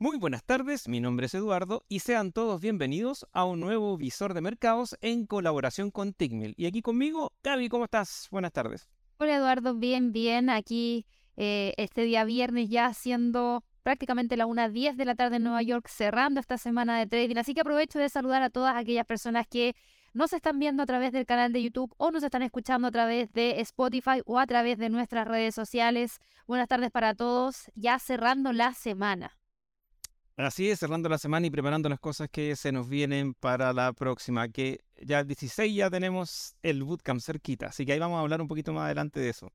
Muy buenas tardes, mi nombre es Eduardo y sean todos bienvenidos a un nuevo visor de mercados en colaboración con Tickmill. Y aquí conmigo, Gaby, ¿cómo estás? Buenas tardes. Hola Eduardo, bien, bien. Aquí eh, este día viernes ya siendo prácticamente la 1.10 de la tarde en Nueva York, cerrando esta semana de trading. Así que aprovecho de saludar a todas aquellas personas que nos están viendo a través del canal de YouTube o nos están escuchando a través de Spotify o a través de nuestras redes sociales. Buenas tardes para todos, ya cerrando la semana. Así es, cerrando la semana y preparando las cosas que se nos vienen para la próxima, que ya el 16 ya tenemos el bootcamp cerquita, así que ahí vamos a hablar un poquito más adelante de eso.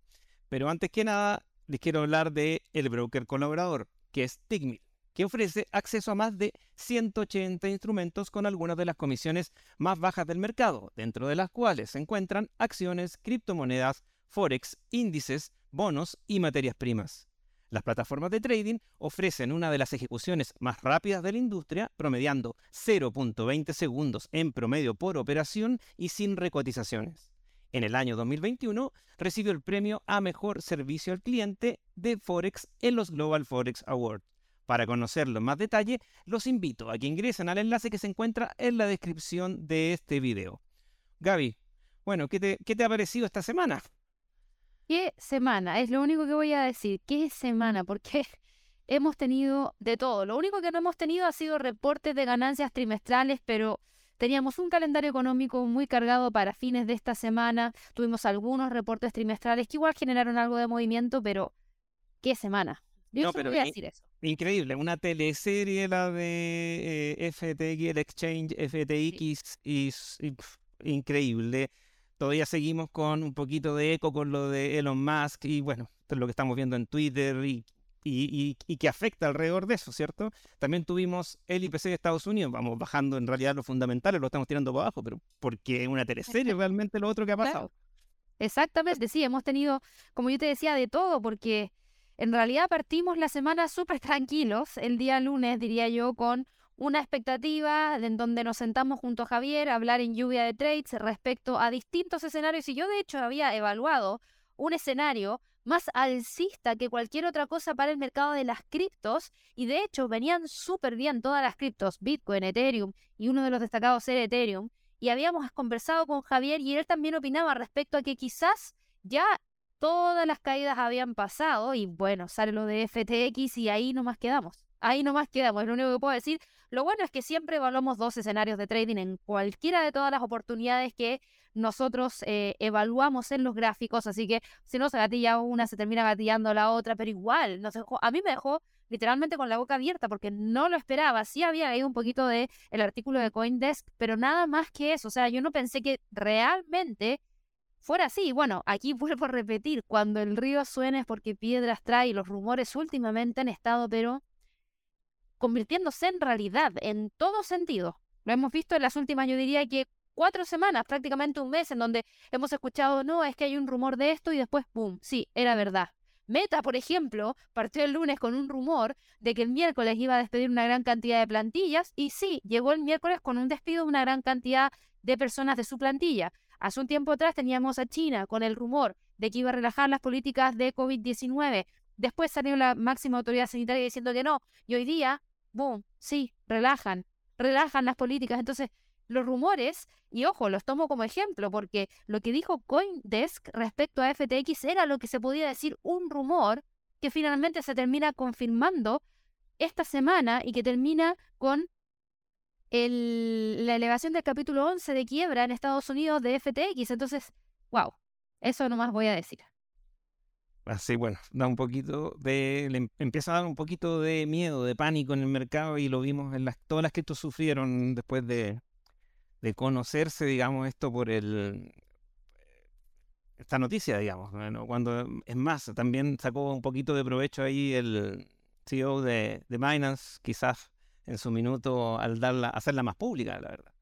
Pero antes que nada, les quiero hablar de el broker colaborador, que es Tigmil, que ofrece acceso a más de 180 instrumentos con algunas de las comisiones más bajas del mercado, dentro de las cuales se encuentran acciones, criptomonedas, forex, índices, bonos y materias primas. Las plataformas de trading ofrecen una de las ejecuciones más rápidas de la industria, promediando 0.20 segundos en promedio por operación y sin recotizaciones. En el año 2021 recibió el premio a Mejor Servicio al Cliente de Forex en los Global Forex Awards. Para conocerlo en más detalle, los invito a que ingresen al enlace que se encuentra en la descripción de este video. Gaby, bueno, ¿qué te, qué te ha parecido esta semana? ¿Qué semana? Es lo único que voy a decir. ¿Qué semana? Porque hemos tenido de todo. Lo único que no hemos tenido ha sido reportes de ganancias trimestrales, pero teníamos un calendario económico muy cargado para fines de esta semana. Tuvimos algunos reportes trimestrales que igual generaron algo de movimiento, pero ¿qué semana? Yo no, pero voy a decir eso. Increíble, una teleserie la de eh, FTX, el exchange FTX, y, increíble todavía seguimos con un poquito de eco con lo de Elon Musk y bueno, esto es lo que estamos viendo en Twitter y, y, y, que afecta alrededor de eso, ¿cierto? También tuvimos el IPC de Estados Unidos, vamos bajando en realidad los fundamentales, lo estamos tirando para abajo, pero porque es una teleserie realmente lo otro que ha pasado. Exactamente, sí, hemos tenido, como yo te decía, de todo, porque en realidad partimos la semana súper tranquilos, el día lunes, diría yo, con una expectativa en donde nos sentamos junto a Javier a hablar en lluvia de trades respecto a distintos escenarios y yo de hecho había evaluado un escenario más alcista que cualquier otra cosa para el mercado de las criptos y de hecho venían súper bien todas las criptos, Bitcoin, Ethereum y uno de los destacados era Ethereum y habíamos conversado con Javier y él también opinaba respecto a que quizás ya todas las caídas habían pasado y bueno, sale lo de FTX y ahí nomás quedamos ahí nomás quedamos, es lo único que puedo decir. Lo bueno es que siempre evaluamos dos escenarios de trading en cualquiera de todas las oportunidades que nosotros eh, evaluamos en los gráficos, así que si no se gatilla una, se termina gatillando la otra, pero igual, a mí me dejó literalmente con la boca abierta porque no lo esperaba. Sí había leído un poquito de el artículo de CoinDesk, pero nada más que eso. O sea, yo no pensé que realmente fuera así. Bueno, aquí vuelvo a repetir, cuando el río suena es porque piedras trae los rumores últimamente han estado, pero convirtiéndose en realidad en todo sentido. Lo hemos visto en las últimas, yo diría que cuatro semanas, prácticamente un mes, en donde hemos escuchado, no, es que hay un rumor de esto y después, ¡pum!, sí, era verdad. Meta, por ejemplo, partió el lunes con un rumor de que el miércoles iba a despedir una gran cantidad de plantillas y sí, llegó el miércoles con un despido de una gran cantidad de personas de su plantilla. Hace un tiempo atrás teníamos a China con el rumor de que iba a relajar las políticas de COVID-19. Después salió la máxima autoridad sanitaria diciendo que no. Y hoy día boom, sí, relajan, relajan las políticas. Entonces, los rumores, y ojo, los tomo como ejemplo, porque lo que dijo Coindesk respecto a FTX era lo que se podía decir un rumor que finalmente se termina confirmando esta semana y que termina con la elevación del capítulo 11 de quiebra en Estados Unidos de FTX. Entonces, wow, eso nomás voy a decir. Así, bueno, da un poquito de. Em, empieza a dar un poquito de miedo, de pánico en el mercado y lo vimos en las. Todas las que estos sufrieron después de, de conocerse, digamos, esto por el. Esta noticia, digamos. Cuando. Es más, también sacó un poquito de provecho ahí el CEO de, de Binance, quizás en su minuto al darla, hacerla más pública, la verdad.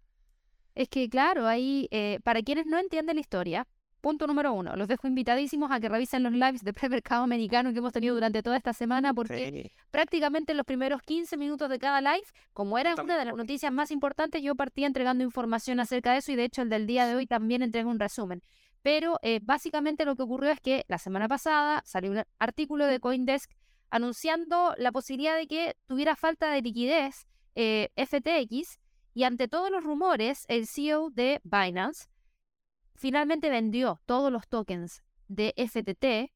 Es que, claro, ahí, eh, para quienes no entienden la historia, Punto número uno, los dejo invitadísimos a que revisen los lives de premercado americano que hemos tenido durante toda esta semana, porque prácticamente en los primeros 15 minutos de cada live, como era una de las noticias más importantes, yo partía entregando información acerca de eso y de hecho el del día de hoy también entrego un resumen. Pero eh, básicamente lo que ocurrió es que la semana pasada salió un artículo de Coindesk anunciando la posibilidad de que tuviera falta de liquidez eh, FTX y ante todos los rumores, el CEO de Binance finalmente vendió todos los tokens de FTT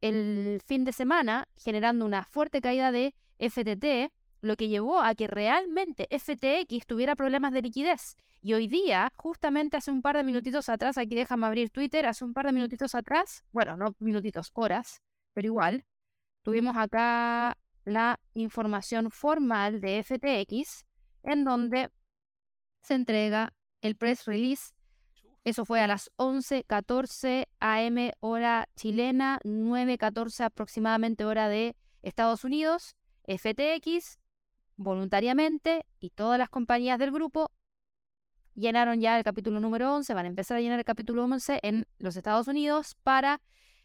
el fin de semana, generando una fuerte caída de FTT, lo que llevó a que realmente FTX tuviera problemas de liquidez. Y hoy día, justamente hace un par de minutitos atrás, aquí déjame abrir Twitter, hace un par de minutitos atrás, bueno, no minutitos, horas, pero igual, tuvimos acá la información formal de FTX, en donde se entrega el press release. Eso fue a las 11:14 am hora chilena, 9:14 aproximadamente hora de Estados Unidos. FTX voluntariamente y todas las compañías del grupo llenaron ya el capítulo número 11, van a empezar a llenar el capítulo 11 en los Estados Unidos para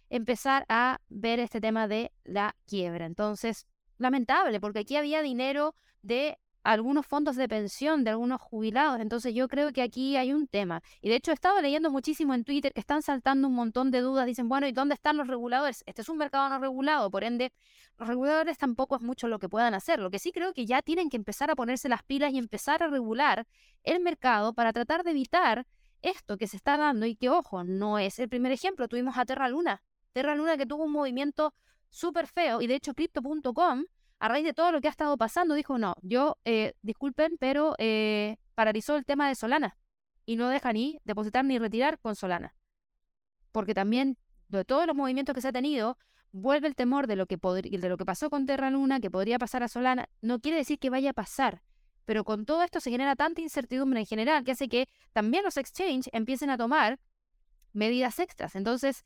empezar a ver este tema de la quiebra. Entonces, lamentable, porque aquí había dinero de algunos fondos de pensión de algunos jubilados. Entonces yo creo que aquí hay un tema. Y de hecho he estado leyendo muchísimo en Twitter que están saltando un montón de dudas. Dicen, bueno, ¿y dónde están los reguladores? Este es un mercado no regulado, por ende, los reguladores tampoco es mucho lo que puedan hacer. Lo que sí creo que ya tienen que empezar a ponerse las pilas y empezar a regular el mercado para tratar de evitar esto que se está dando y que, ojo, no es el primer ejemplo. Tuvimos a Terra Luna. Terra Luna que tuvo un movimiento súper feo y de hecho crypto.com a raíz de todo lo que ha estado pasando, dijo, no, yo, eh, disculpen, pero eh, paralizó el tema de Solana y no deja ni depositar ni retirar con Solana. Porque también de todos los movimientos que se ha tenido, vuelve el temor de lo que, de lo que pasó con Terra Luna, que podría pasar a Solana. No quiere decir que vaya a pasar, pero con todo esto se genera tanta incertidumbre en general que hace que también los exchanges empiecen a tomar medidas extras. Entonces,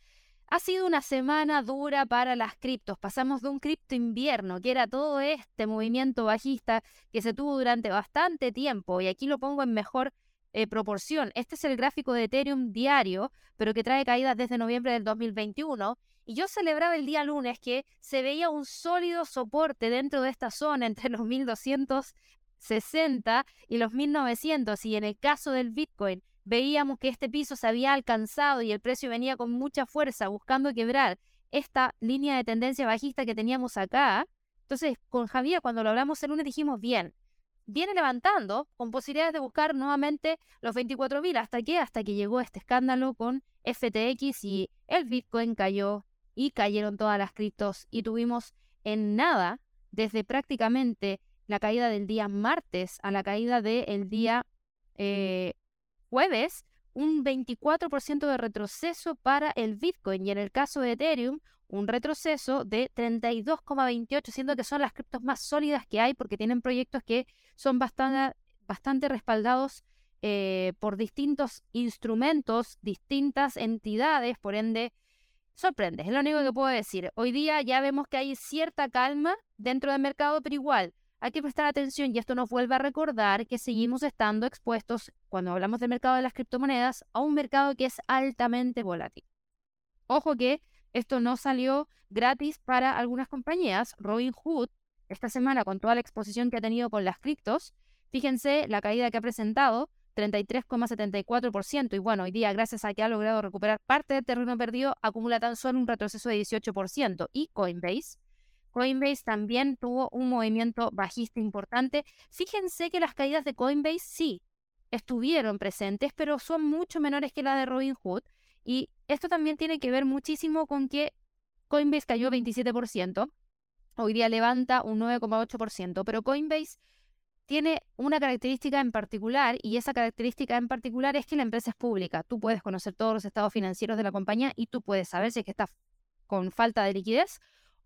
ha sido una semana dura para las criptos. Pasamos de un cripto invierno, que era todo este movimiento bajista que se tuvo durante bastante tiempo, y aquí lo pongo en mejor eh, proporción. Este es el gráfico de Ethereum diario, pero que trae caídas desde noviembre del 2021. Y yo celebraba el día lunes que se veía un sólido soporte dentro de esta zona entre los 1260 y los 1900. Y en el caso del Bitcoin, veíamos que este piso se había alcanzado y el precio venía con mucha fuerza buscando quebrar esta línea de tendencia bajista que teníamos acá. Entonces, con Javier, cuando lo hablamos el lunes, dijimos, bien, viene levantando con posibilidades de buscar nuevamente los 24.000. ¿Hasta qué? Hasta que llegó este escándalo con FTX y el Bitcoin cayó y cayeron todas las criptos y tuvimos en nada, desde prácticamente la caída del día martes a la caída del día eh, jueves un 24% de retroceso para el Bitcoin y en el caso de Ethereum un retroceso de 32,28, siendo que son las criptos más sólidas que hay porque tienen proyectos que son bastante, bastante respaldados eh, por distintos instrumentos, distintas entidades, por ende, sorprende, es lo único que puedo decir. Hoy día ya vemos que hay cierta calma dentro del mercado, pero igual hay que prestar atención y esto nos vuelve a recordar que seguimos estando expuestos, cuando hablamos del mercado de las criptomonedas, a un mercado que es altamente volátil. Ojo que esto no salió gratis para algunas compañías. Robinhood, esta semana con toda la exposición que ha tenido con las criptos, fíjense la caída que ha presentado, 33,74%. Y bueno, hoy día, gracias a que ha logrado recuperar parte del terreno perdido, acumula tan solo un retroceso de 18%. Y Coinbase, Coinbase también tuvo un movimiento bajista importante. Fíjense que las caídas de Coinbase sí estuvieron presentes, pero son mucho menores que las de Robinhood. Y esto también tiene que ver muchísimo con que Coinbase cayó 27%, hoy día levanta un 9,8%, pero Coinbase tiene una característica en particular y esa característica en particular es que la empresa es pública. Tú puedes conocer todos los estados financieros de la compañía y tú puedes saber si es que está con falta de liquidez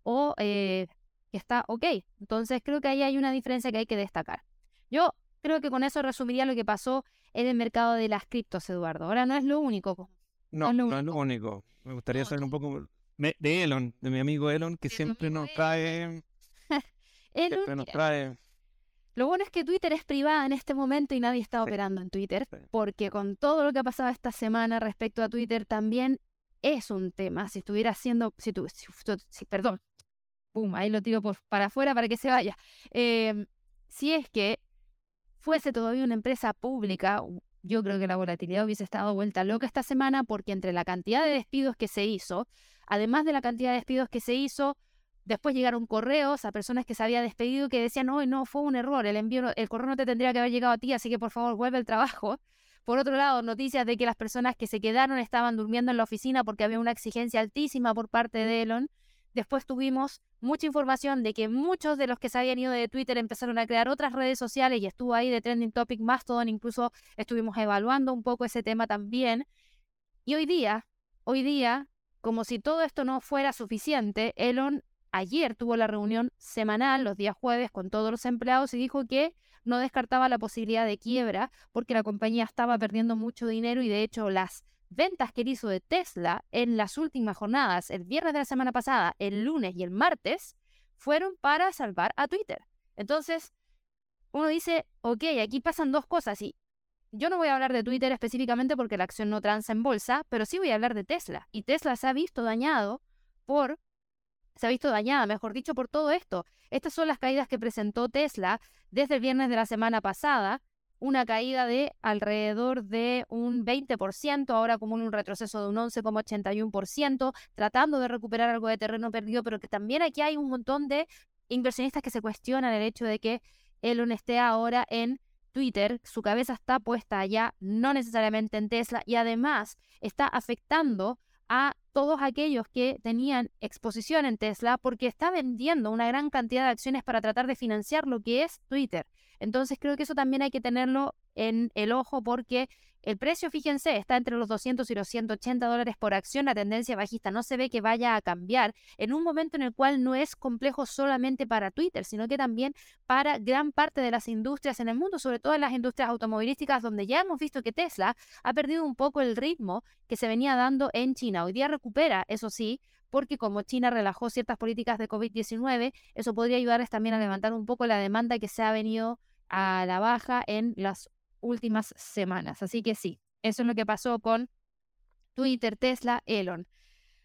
o eh, que está ok. Entonces creo que ahí hay una diferencia que hay que destacar. Yo creo que con eso resumiría lo que pasó en el mercado de las criptos, Eduardo. Ahora no es lo único. No, no es lo, único. Me gustaría saber un poco de Elon, de mi amigo Elon, que siempre nos trae... siempre nos trae... Lo bueno es que Twitter es privada en este momento y nadie está operando en Twitter, porque con todo lo que ha pasado esta semana respecto a Twitter también es un tema. Si estuviera haciendo, si, tu, si perdón, pum, ahí lo tiro por, para afuera para que se vaya. Em, si es que fuese todavía una empresa pública, yo creo que la volatilidad hubiese estado vuelta loca esta semana porque entre la cantidad de despidos que se hizo, además de la cantidad de despidos que se hizo, Después llegaron correos a personas que se había despedido que decían, no, no, fue un error, el envío, el correo no te tendría que haber llegado a ti, así que por favor vuelve al trabajo. Por otro lado, noticias de que las personas que se quedaron estaban durmiendo en la oficina porque había una exigencia altísima por parte de Elon. Después tuvimos mucha información de que muchos de los que se habían ido de Twitter empezaron a crear otras redes sociales y estuvo ahí de Trending Topic Mastodon, incluso estuvimos evaluando un poco ese tema también. Y hoy día, hoy día, como si todo esto no fuera suficiente, Elon ayer tuvo la reunión semanal los días jueves con todos los empleados y dijo que no descartaba la posibilidad de quiebra porque la compañía estaba perdiendo mucho dinero y de hecho las ventas que hizo de Tesla en las últimas jornadas, el viernes de la semana pasada, el lunes y el martes, fueron para salvar a Twitter. Entonces, uno dice, ok, aquí pasan dos cosas y yo no voy a hablar de Twitter específicamente porque la acción no transa en bolsa, pero sí voy a hablar de Tesla. Y Tesla se ha visto dañado por se ha visto dañada, mejor dicho, por todo esto. Estas son las caídas que presentó Tesla desde el viernes de la semana pasada, una caída de alrededor de un 20%, ahora como un retroceso de un 11,81%, tratando de recuperar algo de terreno perdido, pero que también aquí hay un montón de inversionistas que se cuestionan el hecho de que Elon esté ahora en Twitter, su cabeza está puesta allá, no necesariamente en Tesla, y además está afectando a todos aquellos que tenían exposición en Tesla porque está vendiendo una gran cantidad de acciones para tratar de financiar lo que es Twitter. Entonces creo que eso también hay que tenerlo en el ojo porque el precio, fíjense, está entre los 200 y los 180 dólares por acción. La tendencia bajista no se ve que vaya a cambiar en un momento en el cual no es complejo solamente para Twitter, sino que también para gran parte de las industrias en el mundo, sobre todo en las industrias automovilísticas, donde ya hemos visto que Tesla ha perdido un poco el ritmo que se venía dando en China. Hoy día recupera, eso sí, porque como China relajó ciertas políticas de COVID-19, eso podría ayudarles también a levantar un poco la demanda que se ha venido a la baja en las últimas semanas. Así que sí, eso es lo que pasó con Twitter, Tesla, Elon.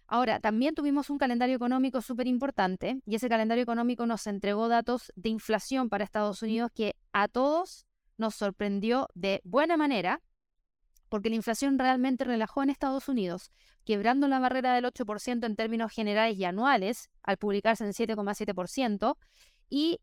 Ahora, también tuvimos un calendario económico súper importante y ese calendario económico nos entregó datos de inflación para Estados Unidos que a todos nos sorprendió de buena manera porque la inflación realmente relajó en Estados Unidos, quebrando la barrera del 8% en términos generales y anuales al publicarse en 7,7% y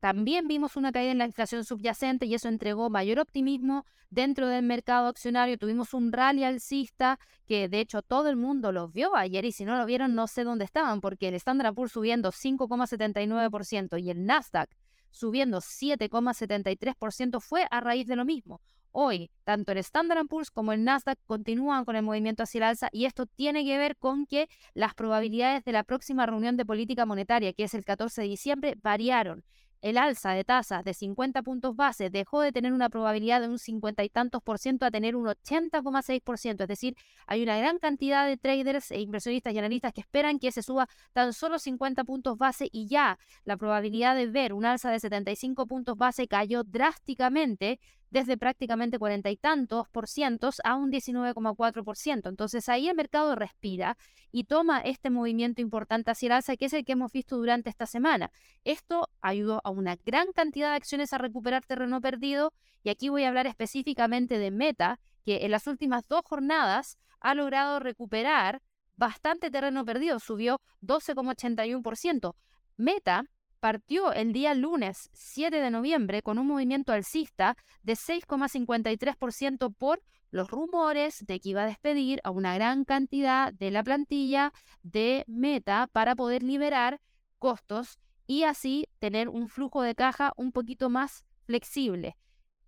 también vimos una caída en la inflación subyacente y eso entregó mayor optimismo dentro del mercado accionario. Tuvimos un rally alcista que de hecho todo el mundo lo vio ayer y si no lo vieron no sé dónde estaban porque el Standard Poor's subiendo 5,79% y el Nasdaq subiendo 7,73% fue a raíz de lo mismo. Hoy, tanto el Standard Poor's como el Nasdaq continúan con el movimiento hacia el alza y esto tiene que ver con que las probabilidades de la próxima reunión de política monetaria, que es el 14 de diciembre, variaron el alza de tasas de 50 puntos base dejó de tener una probabilidad de un 50 y tantos por ciento a tener un 80,6 por ciento. Es decir, hay una gran cantidad de traders e inversionistas y analistas que esperan que se suba tan solo 50 puntos base y ya la probabilidad de ver un alza de 75 puntos base cayó drásticamente desde prácticamente cuarenta y tantos por ciento a un 19,4 por ciento. Entonces ahí el mercado respira y toma este movimiento importante hacia el alza, que es el que hemos visto durante esta semana. Esto ayudó a una gran cantidad de acciones a recuperar terreno perdido y aquí voy a hablar específicamente de Meta, que en las últimas dos jornadas ha logrado recuperar bastante terreno perdido, subió 12,81%. Meta partió el día lunes 7 de noviembre con un movimiento alcista de 6,53% por los rumores de que iba a despedir a una gran cantidad de la plantilla de Meta para poder liberar costos y así tener un flujo de caja un poquito más flexible.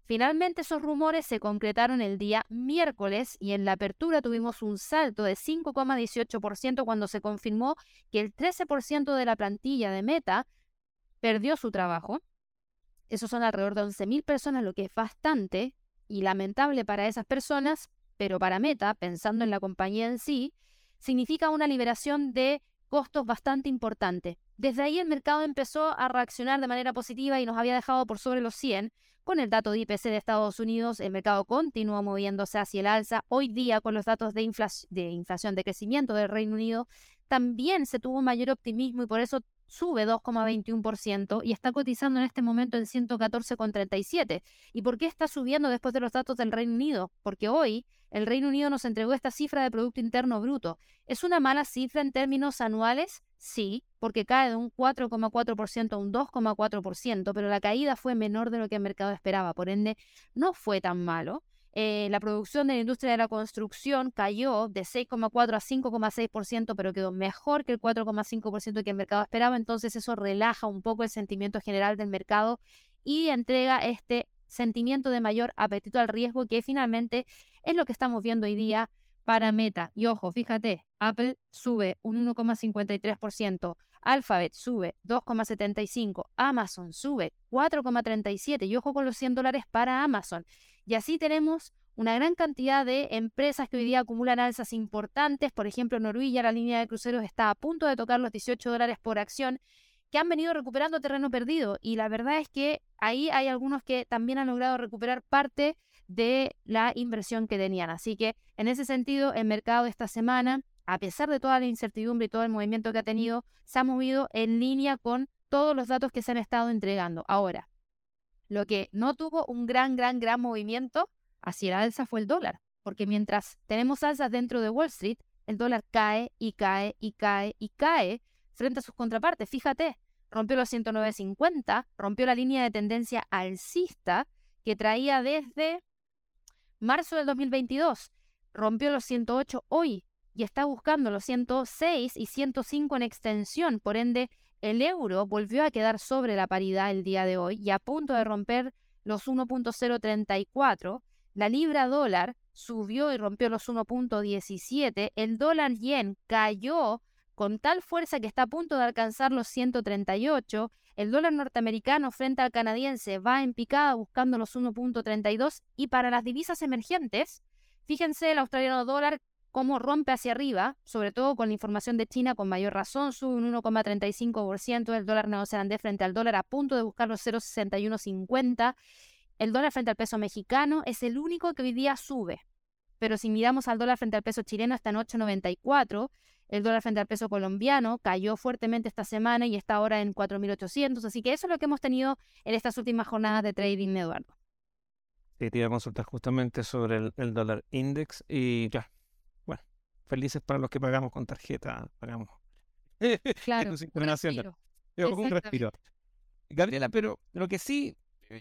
Finalmente esos rumores se concretaron el día miércoles y en la apertura tuvimos un salto de 5,18% cuando se confirmó que el 13% de la plantilla de Meta perdió su trabajo. Esos son alrededor de 11.000 personas, lo que es bastante y lamentable para esas personas, pero para Meta, pensando en la compañía en sí, significa una liberación de costos bastante importante. Desde ahí el mercado empezó a reaccionar de manera positiva y nos había dejado por sobre los 100. Con el dato de IPC de Estados Unidos, el mercado continuó moviéndose hacia el alza. Hoy día, con los datos de, de inflación, de crecimiento del Reino Unido, también se tuvo mayor optimismo y por eso sube 2,21% y está cotizando en este momento en 114,37. ¿Y por qué está subiendo después de los datos del Reino Unido? Porque hoy el Reino Unido nos entregó esta cifra de Producto Interno Bruto. ¿Es una mala cifra en términos anuales? Sí, porque cae de un 4,4% a un 2,4%, pero la caída fue menor de lo que el mercado esperaba, por ende no fue tan malo. Eh, la producción de la industria de la construcción cayó de 6,4 a 5,6%, pero quedó mejor que el 4,5% que el mercado esperaba, entonces eso relaja un poco el sentimiento general del mercado y entrega este sentimiento de mayor apetito al riesgo que finalmente es lo que estamos viendo hoy día para Meta. Y ojo, fíjate, Apple sube un 1,53%, Alphabet sube 2,75%, Amazon sube 4,37%. Y ojo con los 100 dólares para Amazon. Y así tenemos una gran cantidad de empresas que hoy día acumulan alzas importantes. Por ejemplo, Noruega, la línea de cruceros, está a punto de tocar los 18 dólares por acción que han venido recuperando terreno perdido. Y la verdad es que ahí hay algunos que también han logrado recuperar parte de la inversión que tenían. Así que en ese sentido, el mercado esta semana, a pesar de toda la incertidumbre y todo el movimiento que ha tenido, se ha movido en línea con todos los datos que se han estado entregando. Ahora, lo que no tuvo un gran, gran, gran movimiento hacia la alza fue el dólar, porque mientras tenemos alzas dentro de Wall Street, el dólar cae y cae y cae y cae frente a sus contrapartes. Fíjate, rompió los 109.50, rompió la línea de tendencia alcista que traía desde marzo del 2022, rompió los 108 hoy y está buscando los 106 y 105 en extensión. Por ende, el euro volvió a quedar sobre la paridad el día de hoy y a punto de romper los 1.034. La libra dólar subió y rompió los 1.17. El dólar yen cayó con tal fuerza que está a punto de alcanzar los 138. El dólar norteamericano frente al canadiense va en picada buscando los 1.32 y para las divisas emergentes, fíjense el australiano dólar cómo rompe hacia arriba, sobre todo con la información de China con mayor razón, sube un 1,35% el dólar neozelandés frente al dólar a punto de buscar los 0,6150. El dólar frente al peso mexicano es el único que hoy día sube, pero si miramos al dólar frente al peso chileno está en 8,94 el dólar frente al peso colombiano cayó fuertemente esta semana y está ahora en 4.800. Así que eso es lo que hemos tenido en estas últimas jornadas de trading, Eduardo. Sí, te iba a consultar justamente sobre el, dólar index y ya, felices para los que pagamos con tarjeta, pagamos. Claro, un respiro. un respiro. Gabriela, pero lo que sí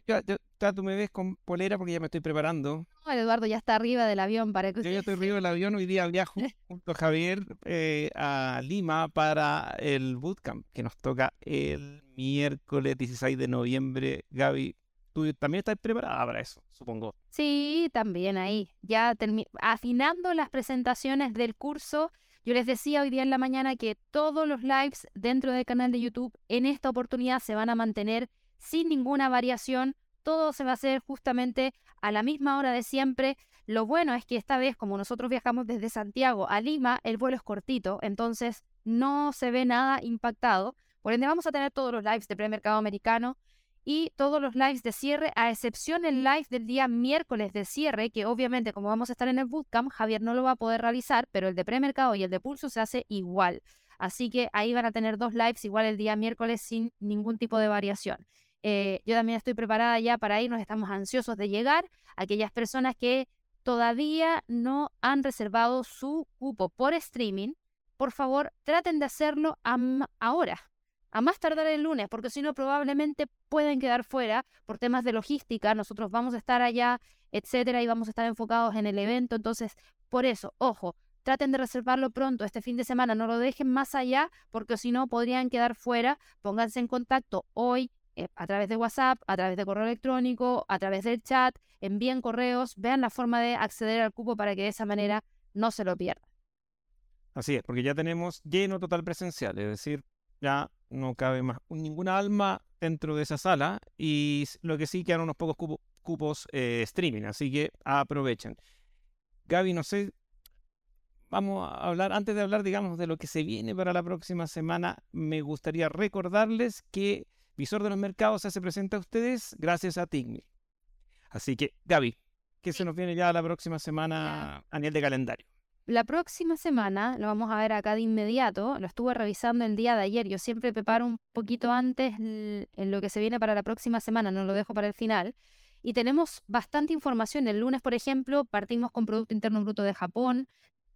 yo, tú me ves con polera porque ya me estoy preparando. No, Eduardo ya está arriba del avión para que Yo ya estoy arriba del avión. Hoy día viajo junto a Javier eh, a Lima para el bootcamp que nos toca el miércoles 16 de noviembre. Gaby, tú también estás preparada para eso, supongo. Sí, también ahí. Ya afinando las presentaciones del curso. Yo les decía hoy día en la mañana que todos los lives dentro del canal de YouTube en esta oportunidad se van a mantener sin ninguna variación. Todo se va a hacer justamente a la misma hora de siempre. Lo bueno es que esta vez, como nosotros viajamos desde Santiago a Lima, el vuelo es cortito, entonces no se ve nada impactado. Por ende, vamos a tener todos los lives de premercado americano y todos los lives de cierre, a excepción el live del día miércoles de cierre, que obviamente como vamos a estar en el bootcamp, Javier no lo va a poder realizar, pero el de premercado y el de pulso se hace igual. Así que ahí van a tener dos lives igual el día miércoles sin ningún tipo de variación. Eh, yo también estoy preparada ya para irnos, estamos ansiosos de llegar. Aquellas personas que todavía no han reservado su cupo por streaming, por favor traten de hacerlo ahora, a más tardar el lunes, porque si no probablemente pueden quedar fuera por temas de logística. Nosotros vamos a estar allá, etcétera, y vamos a estar enfocados en el evento. Entonces, por eso, ojo, traten de reservarlo pronto este fin de semana, no lo dejen más allá, porque si no podrían quedar fuera. Pónganse en contacto hoy, eh, a través de WhatsApp, a través de correo electrónico, a través del chat, envíen correos, vean la forma de acceder al cupo para que de esa manera no se lo pierdan. Así es, porque ya tenemos lleno total presencial, es decir, ya no cabe más ninguna alma dentro de esa sala y lo que sí quedan unos pocos cupos eh, streaming, así que aprovechen. Gaby, no sé, vamos a hablar, antes de hablar, digamos, de lo que se viene para la próxima semana, me gustaría recordarles que Visor de los Mercados se hace presente a ustedes gracias a Tigmi. Así que, Gaby, ¿qué se nos viene ya la próxima semana a nivel de calendario? La próxima semana, lo vamos a ver acá de inmediato, lo estuve revisando el día de ayer, yo siempre preparo un poquito antes en lo que se viene para la próxima semana, no lo dejo para el final. Y tenemos bastante información. El lunes, por ejemplo, partimos con Producto Interno Bruto de Japón,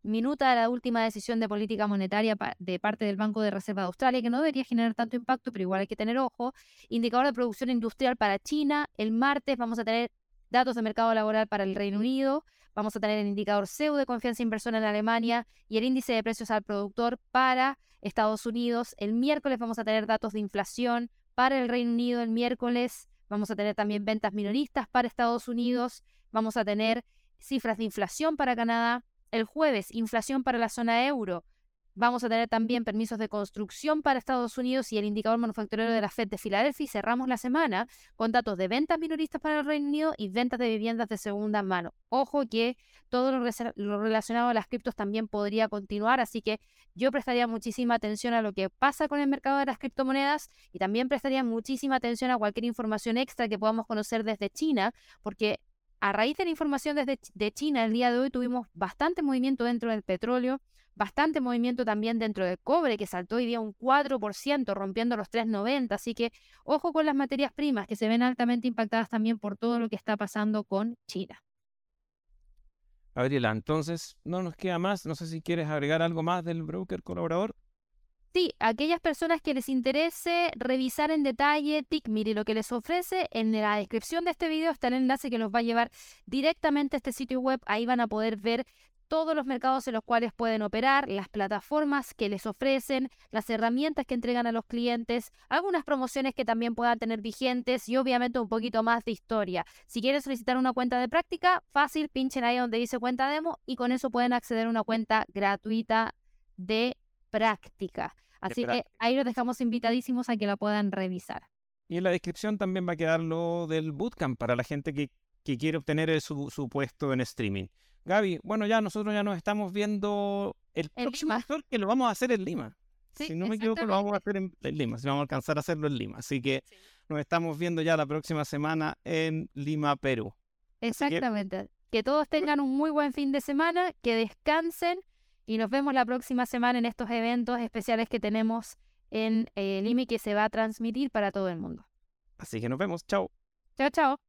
minuta de la última decisión de política monetaria de parte del Banco de Reserva de Australia, que no debería generar tanto impacto, pero igual hay que tener ojo. Indicador de producción industrial para China. El martes vamos a tener datos de mercado laboral para el Reino Unido. Vamos a tener el indicador CEU de confianza inversora en Alemania y el índice de precios al productor para Estados Unidos. El miércoles vamos a tener datos de inflación para el Reino Unido. El miércoles vamos a tener también ventas minoristas para Estados Unidos. Vamos a tener cifras de inflación para Canadá. El jueves, inflación para la zona euro. Vamos a tener también permisos de construcción para Estados Unidos y el indicador manufacturero de la FED de Filadelfia. cerramos la semana con datos de ventas minoristas para el Reino Unido y ventas de viviendas de segunda mano. Ojo que todo lo, relacionado a las criptos también podría continuar, así que yo prestaría muchísima atención a lo que pasa con el mercado de las criptomonedas y también prestaría muchísima atención a cualquier información extra que podamos conocer desde China, porque a raíz de la información desde de China el día de hoy tuvimos bastante movimiento dentro del petróleo bastante movimiento también dentro del cobre, que saltó hoy día un 4%, rompiendo los 3,90. Así que ojo con las materias primas, que se ven altamente impactadas también por todo lo que está pasando con China. Gabriela, entonces no nos queda más. No sé si quieres agregar algo más del broker colaborador. Sí, aquellas personas que les interese revisar en detalle TICMIR y lo que les ofrece, en la descripción de este video está el enlace que los va a llevar directamente a este sitio web. Ahí van a poder ver todos los mercados en los cuales pueden operar, las plataformas que les ofrecen, las herramientas que entregan a los clientes, algunas promociones que también puedan tener vigentes y obviamente un poquito más de historia. Si quieren solicitar una cuenta de práctica, fácil, pinchen ahí donde dice cuenta demo y con eso pueden acceder a una cuenta gratuita de práctica. Así que ahí los dejamos invitadísimos a que la puedan revisar. Y en la descripción también va a quedar lo del bootcamp para la gente que, quiere obtener su, su puesto en streaming. Gaby, bueno, ya nosotros ya nos estamos viendo el próximo que lo vamos a hacer en Lima. si no me equivoco, lo vamos a hacer en, Lima, si vamos a alcanzar a hacerlo en Lima. Así que nos estamos viendo ya la próxima semana en Lima, Perú. Exactamente. Que... todos tengan un muy buen fin de semana, que descansen y nos vemos la próxima semana en estos eventos especiales que tenemos en eh, Lima y que se va a transmitir para todo el mundo. Así que nos vemos. Chao. Chao, chao.